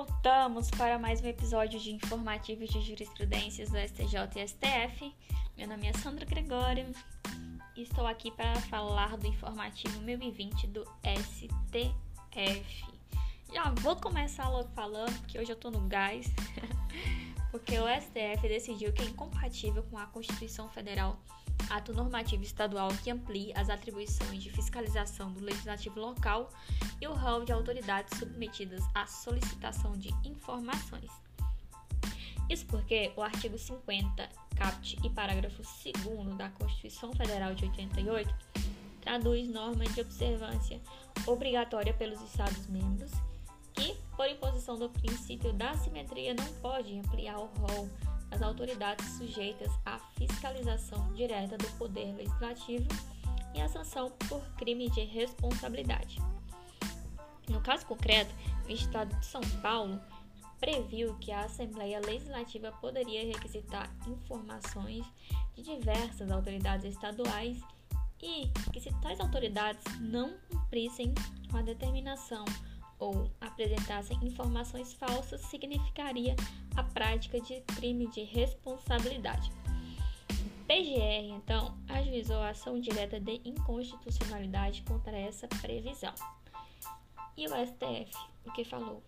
Voltamos para mais um episódio de informativos de jurisprudências do STJ e STF. Meu nome é Sandra Gregório e estou aqui para falar do informativo 1020 do STF. Já vou começar logo falando que hoje eu estou no gás, porque o STF decidiu que é incompatível com a Constituição Federal ato normativo estadual que amplie as atribuições de fiscalização do legislativo local e o rol de autoridades submetidas à solicitação de informações. Isso porque o artigo 50, caput e parágrafo 2 da Constituição Federal de 88 traduz normas de observância obrigatória pelos Estados-membros que, por imposição do princípio da simetria, não pode ampliar o rol as autoridades sujeitas à fiscalização direta do Poder Legislativo e à sanção por crime de responsabilidade. No caso concreto, o Estado de São Paulo previu que a Assembleia Legislativa poderia requisitar informações de diversas autoridades estaduais e que, se tais autoridades não cumprissem com a determinação ou apresentassem informações falsas significaria a prática de crime de responsabilidade. PGR, então, ajuizou a ação direta de inconstitucionalidade contra essa previsão. E o STF, o que falou?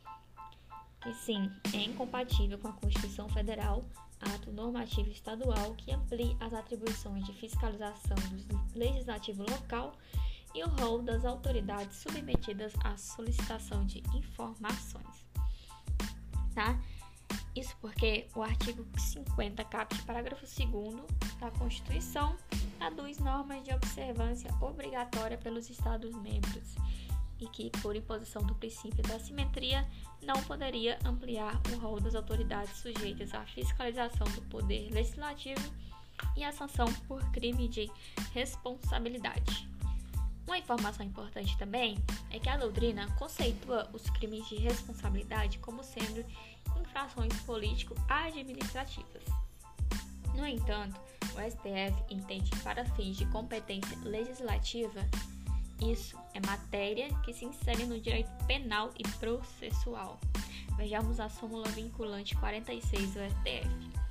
Que sim, é incompatível com a Constituição Federal ato normativo estadual que amplie as atribuições de fiscalização do legislativo local e o rol das autoridades submetidas à solicitação de informações. Tá? Isso porque o artigo 50, caput, parágrafo 2 da Constituição, traduz normas de observância obrigatória pelos Estados-membros e que, por imposição do princípio da simetria, não poderia ampliar o rol das autoridades sujeitas à fiscalização do poder legislativo e à sanção por crime de responsabilidade. Uma informação importante também é que a doutrina conceitua os crimes de responsabilidade como sendo infrações político-administrativas. No entanto, o STF entende que, para fins de competência legislativa, isso é matéria que se insere no direito penal e processual. Vejamos a súmula vinculante 46 do STF.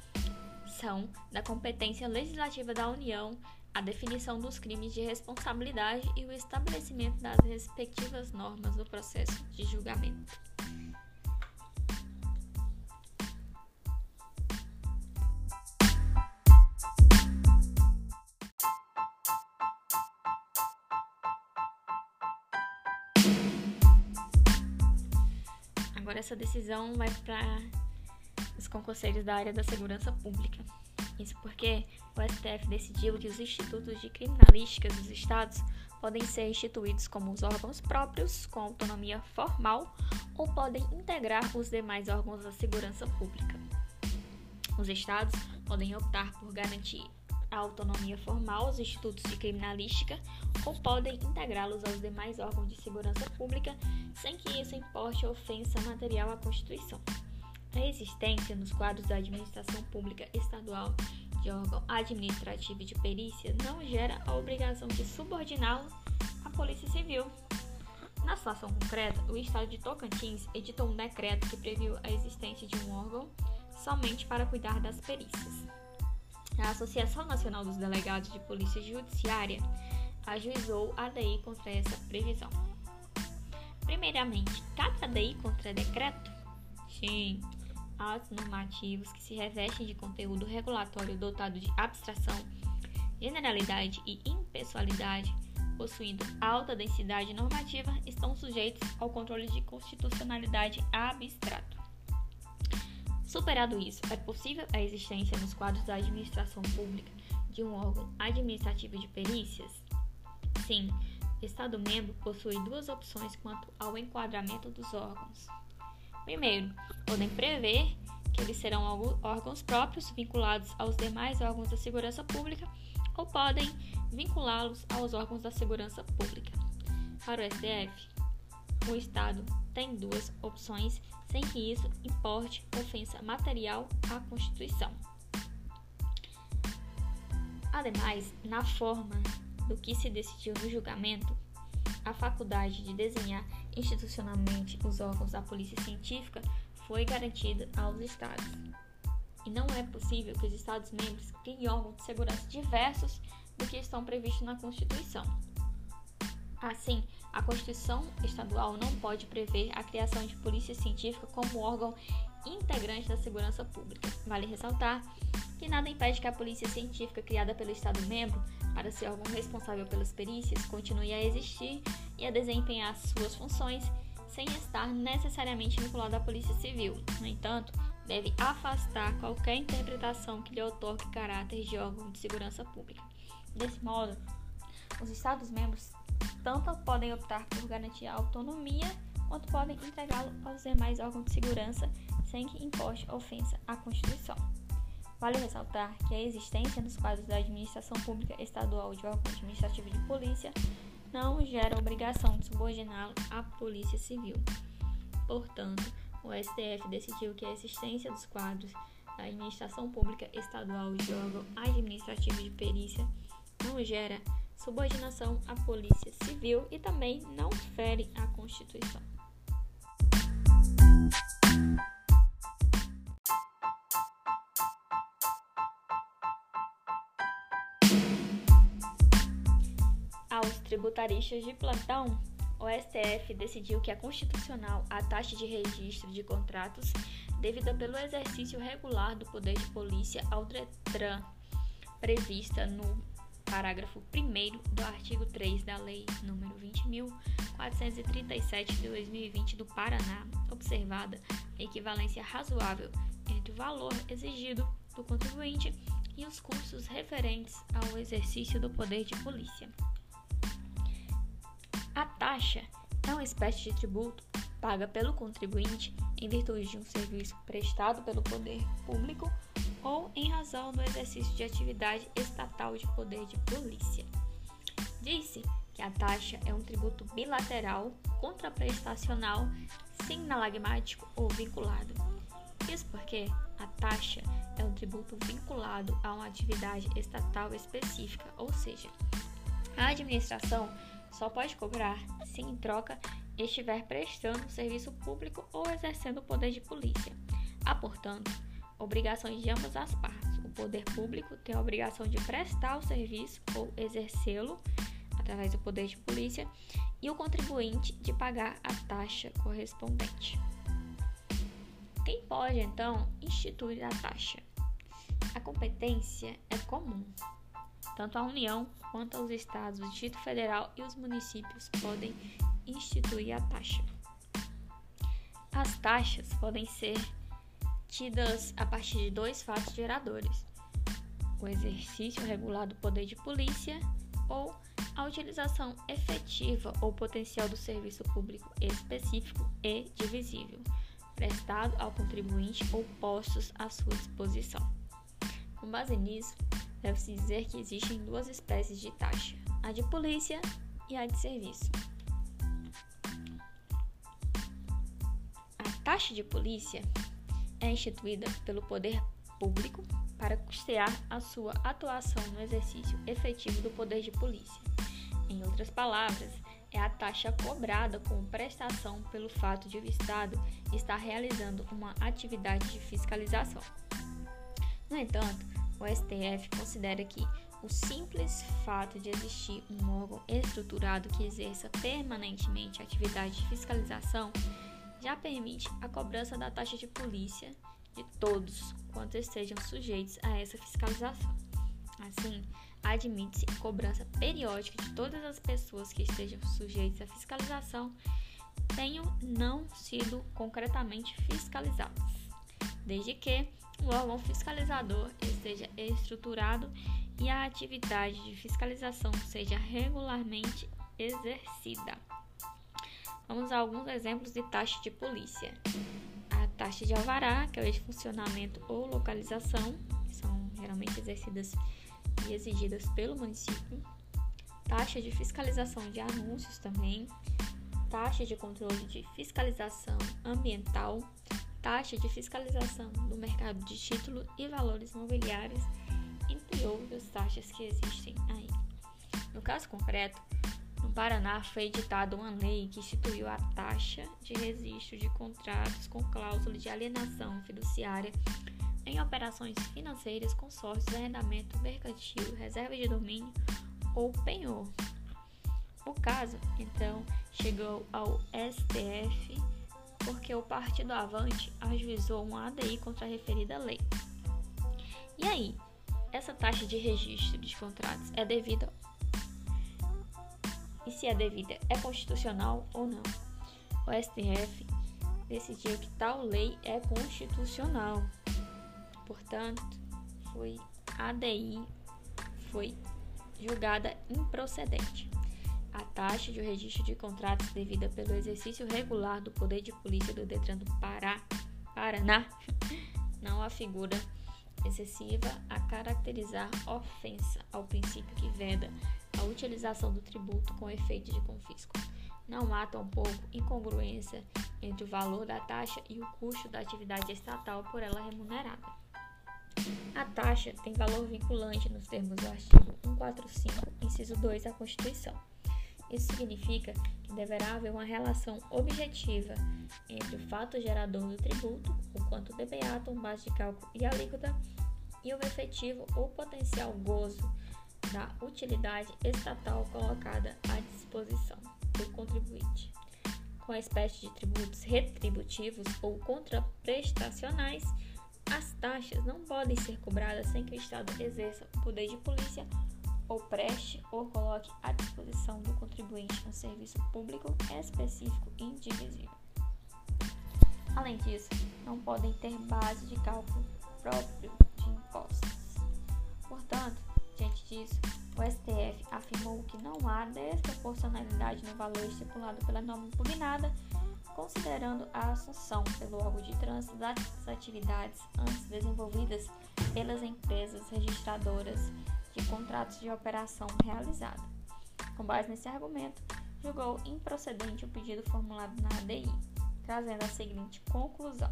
São da competência legislativa da União a definição dos crimes de responsabilidade e o estabelecimento das respectivas normas do processo de julgamento. Agora essa decisão vai para os conselheiros da área da segurança pública. Isso porque o STF decidiu que os institutos de criminalística dos estados podem ser instituídos como os órgãos próprios, com autonomia formal, ou podem integrar os demais órgãos da segurança pública. Os estados podem optar por garantir a autonomia formal aos institutos de criminalística ou podem integrá-los aos demais órgãos de segurança pública sem que isso importe ofensa material à Constituição. A existência nos quadros da administração pública estadual de órgão administrativo de perícia não gera a obrigação de subordiná-lo à Polícia Civil. Na situação concreta, o Estado de Tocantins editou um decreto que previu a existência de um órgão somente para cuidar das perícias. A Associação Nacional dos Delegados de Polícia Judiciária ajuizou a DI contra essa previsão. Primeiramente, cada DI contra decreto? Sim, atos normativos que se revestem de conteúdo regulatório dotado de abstração, generalidade e impessoalidade, possuindo alta densidade normativa, estão sujeitos ao controle de constitucionalidade abstrato. Superado isso, é possível a existência nos quadros da administração pública de um órgão administrativo de perícias? Sim, o Estado-membro possui duas opções quanto ao enquadramento dos órgãos. Primeiro, podem prever que eles serão órgãos próprios vinculados aos demais órgãos da segurança pública ou podem vinculá-los aos órgãos da segurança pública. Para o STF, o Estado tem duas opções sem que isso importe ofensa material à Constituição. Ademais, na forma do que se decidiu no julgamento, a faculdade de desenhar institucionalmente os órgãos da polícia científica foi garantida aos Estados. E não é possível que os Estados-membros criem órgãos de segurança diversos do que estão previstos na Constituição. Assim, a Constituição estadual não pode prever a criação de polícia científica como órgão integrante da segurança pública. Vale ressaltar que nada impede que a polícia científica criada pelo Estado-membro para ser órgão responsável pelas perícias continue a existir e a desempenhar suas funções sem estar necessariamente vinculado à Polícia Civil. No entanto, deve afastar qualquer interpretação que lhe otorgue caráter de órgão de segurança pública. Desse modo, os Estados-membros tanto podem optar por garantir a autonomia quanto podem entregá-lo aos demais órgãos de segurança sem que importe ofensa à Constituição. Vale ressaltar que a existência nos quadros da administração pública estadual de órgão administrativo de polícia não gera obrigação de subordiná-lo à Polícia Civil. Portanto, o STF decidiu que a existência dos quadros da administração pública estadual de órgão administrativo de perícia não gera subordinação à Polícia Civil e também não fere a Constituição. Aos tributaristas de plantão, o STF decidiu que é constitucional a taxa de registro de contratos devida pelo exercício regular do poder de polícia ao DETRAN, prevista no parágrafo 1 do artigo 3 da Lei nº 20.437 de 2020 do Paraná, observada a equivalência razoável entre o valor exigido do contribuinte e os custos referentes ao exercício do poder de polícia. A taxa é uma espécie de tributo paga pelo contribuinte em virtude de um serviço prestado pelo poder público ou em razão do exercício de atividade estatal de poder de polícia. Disse que a taxa é um tributo bilateral, contraprestacional, sinalagmático ou vinculado. Isso porque a taxa é um tributo vinculado a uma atividade estatal específica, ou seja, a administração só pode cobrar se em troca estiver prestando serviço público ou exercendo o poder de polícia. Há, portanto, obrigações de ambas as partes. O poder público tem a obrigação de prestar o serviço ou exercê-lo através do poder de polícia e o contribuinte de pagar a taxa correspondente. Quem pode então instituir a taxa? A competência é comum, tanto a União quanto aos estados, o Distrito Federal e os municípios podem instituir a taxa. As taxas podem ser tidas a partir de dois fatos geradores: o exercício regular do poder de polícia ou a utilização efetiva ou potencial do serviço público específico e divisível, prestado ao contribuinte ou postos à sua disposição. Com base nisso, deve-se dizer que existem duas espécies de taxa: a de polícia e a de serviço. A taxa de polícia é instituída pelo poder público para custear a sua atuação no exercício efetivo do poder de polícia. Em outras palavras, é a taxa cobrada como prestação pelo fato de o Estado estar realizando uma atividade de fiscalização. No entanto, o STF considera que o simples fato de existir um órgão estruturado que exerça permanentemente atividade de fiscalização já permite a cobrança da taxa de polícia de todos quantos estejam sujeitos a essa fiscalização. Assim, admite-se cobrança periódica de todas as pessoas que estejam sujeitas à fiscalização tenham não sido concretamente fiscalizadas, desde que o órgão fiscalizador esteja estruturado e a atividade de fiscalização seja regularmente exercida. Vamos a alguns exemplos de taxa de polícia. A taxa de alvará, que é o de funcionamento ou localização, que são geralmente exercidas e exigidas pelo município. Taxa de fiscalização de anúncios também. Taxa de controle de fiscalização ambiental, taxa de fiscalização do mercado de título e valores mobiliários, entre outras taxas que existem aí. No caso concreto, no Paraná foi editada uma lei que instituiu a taxa de registro de contratos com cláusula de alienação fiduciária em operações financeiras, consórcios, arrendamento mercantil, reserva de domínio ou penhor. O caso, então, chegou ao STF porque o Partido Avante ajuizou um ADI contra a referida lei. E aí, essa taxa de registro de contratos é devida? E se é devida, é constitucional ou não? O STF decidiu que tal lei é constitucional. Portanto, foi ADI foi julgada improcedente. A taxa de registro de contratos devida pelo exercício regular do poder de polícia do Detran do Pará, Paraná não afigura excessiva a caracterizar ofensa ao princípio que veda a utilização do tributo com efeito de confisco. Não há tampouco incongruência entre o valor da taxa e o custo da atividade estatal por ela remunerada. A taxa tem valor vinculante nos termos do artigo 145, inciso 2 da Constituição. Isso significa que deverá haver uma relação objetiva entre o fato gerador do tributo, o quanto debeatum, base de cálculo e alíquota, e o efetivo ou potencial gozo da utilidade estatal colocada à disposição do contribuinte. Com a espécie de tributos retributivos ou contraprestacionais, as taxas não podem ser cobradas sem que o Estado exerça o poder de polícia ou preste ou coloque à disposição do contribuinte um serviço público específico e indivisível. Além disso, não podem ter base de cálculo próprio de impostos. Portanto, diante disso, o STF afirmou que não há desproporcionalidade no valor estipulado pela norma impugnada, considerando a assunção pelo órgão de trânsito das atividades antes desenvolvidas pelas empresas registradoras de contratos de operação realizada. Com base nesse argumento, julgou improcedente o pedido formulado na ADI, trazendo a seguinte conclusão: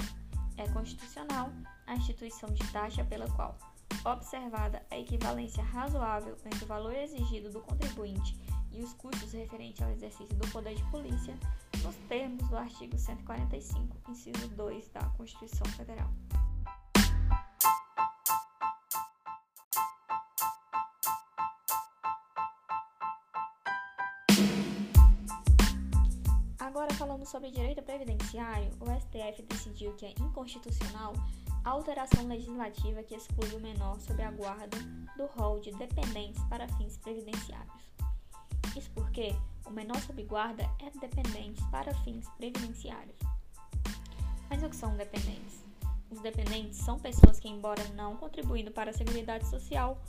é constitucional a instituição de taxa pela qual, observada a equivalência razoável entre o valor exigido do contribuinte e os custos referentes ao exercício do poder de polícia, nos termos do artigo 145, inciso 2 da Constituição Federal. Agora, falando sobre direito previdenciário, o STF decidiu que é inconstitucional a alteração legislativa que exclui o menor sob a guarda do rol de dependentes para fins previdenciários. Isso porque o menor sob guarda é dependente para fins previdenciários. Mas o que são dependentes? Os dependentes são pessoas que, embora não contribuindo para a Seguridade Social,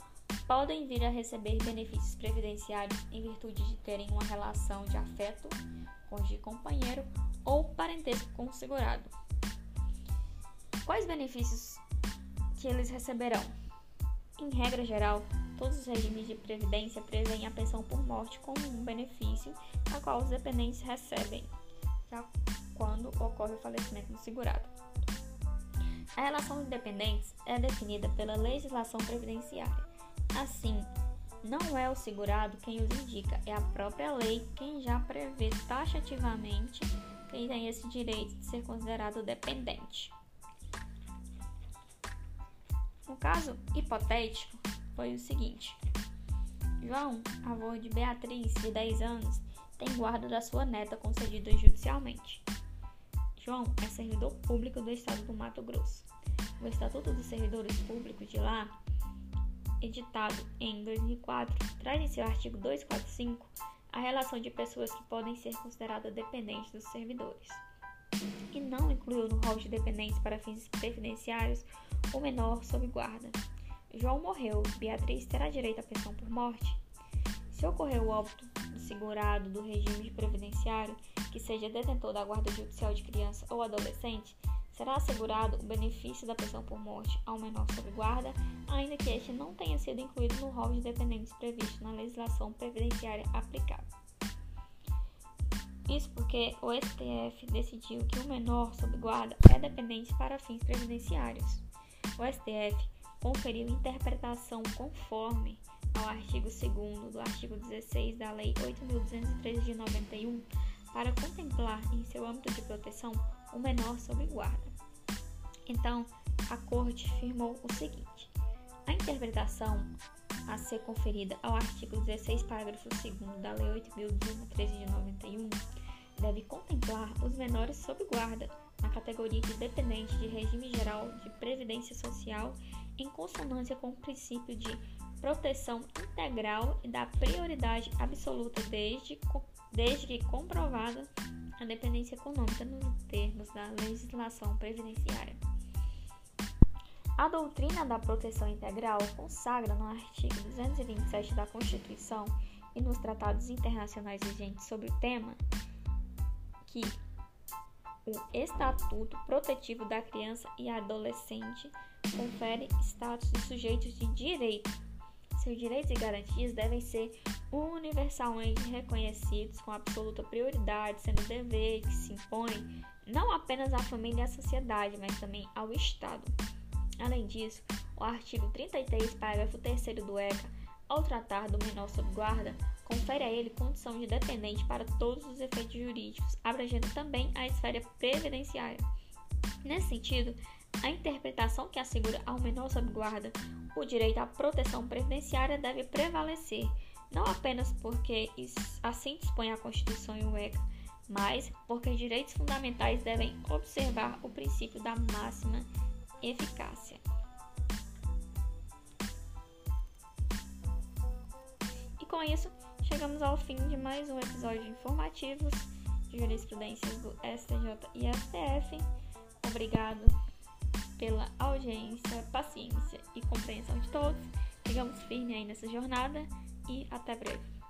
podem vir a receber benefícios previdenciários em virtude de terem uma relação de afeto de companheiro ou parentesco com o segurado. Quais benefícios que eles receberão? Em regra geral, todos os regimes de previdência prevêem a pensão por morte como um benefício a qual os dependentes recebem já quando ocorre o falecimento do segurado. A relação de dependentes é definida pela legislação previdenciária. Assim, não é o segurado quem os indica, é a própria lei quem já prevê taxativamente quem tem esse direito de ser considerado dependente. No caso hipotético, foi o seguinte: João, avô de Beatriz, de 10 anos, tem guarda da sua neta concedida judicialmente. João é servidor público do estado do Mato Grosso. O Estatuto dos Servidores Públicos de lá editado em 2004, traz em seu artigo 245 a relação de pessoas que podem ser consideradas dependentes dos servidores, e não incluiu no rol de dependentes para fins previdenciários o menor sob guarda. João morreu, Beatriz terá direito à pensão por morte. Se ocorrer o óbito do segurado do regime de previdenciário que seja detentor da guarda judicial de criança ou adolescente, será assegurado o benefício da pensão por morte ao menor sob guarda, ainda que este não tenha sido incluído no rol de dependentes previsto na legislação previdenciária aplicável. Isso porque o STF decidiu que o menor sob guarda é dependente para fins previdenciários. O STF conferiu interpretação conforme ao artigo 2 do artigo 16 da Lei 8.213 de 91 para contemplar em seu âmbito de proteção o menor sob guarda. Então, a Corte firmou o seguinte: a interpretação a ser conferida ao artigo 16, parágrafo 2 da Lei 8.213 de 91 deve contemplar os menores sob guarda na categoria de dependente de regime geral de previdência social em consonância com o princípio de proteção integral e da prioridade absoluta desde, desde que comprovada a dependência econômica nos termos da legislação previdenciária. A doutrina da proteção integral consagra no artigo 227 da Constituição e nos tratados internacionais vigentes sobre o tema que o Estatuto Protetivo da Criança e Adolescente confere status de sujeitos de direito. Seus direitos e garantias devem ser universalmente reconhecidos com absoluta prioridade, sendo dever que se impõe não apenas à família e à sociedade, mas também ao Estado. Além disso, o artigo 33, parágrafo 3 do ECA, ao tratar do menor sob guarda, confere a ele condição de dependente para todos os efeitos jurídicos, abrangendo também a esfera previdenciária. Nesse sentido, a interpretação que assegura ao menor sob guarda o direito à proteção previdenciária deve prevalecer, não apenas porque assim dispõe a Constituição e o ECA, mas porque os direitos fundamentais devem observar o princípio da máxima eficácia. E com isso, chegamos ao fim de mais um episódio de informativos de jurisprudências do STJ e STF. Obrigado pela audiência, paciência e compreensão de todos. Sigamos firmes aí nessa jornada e até breve.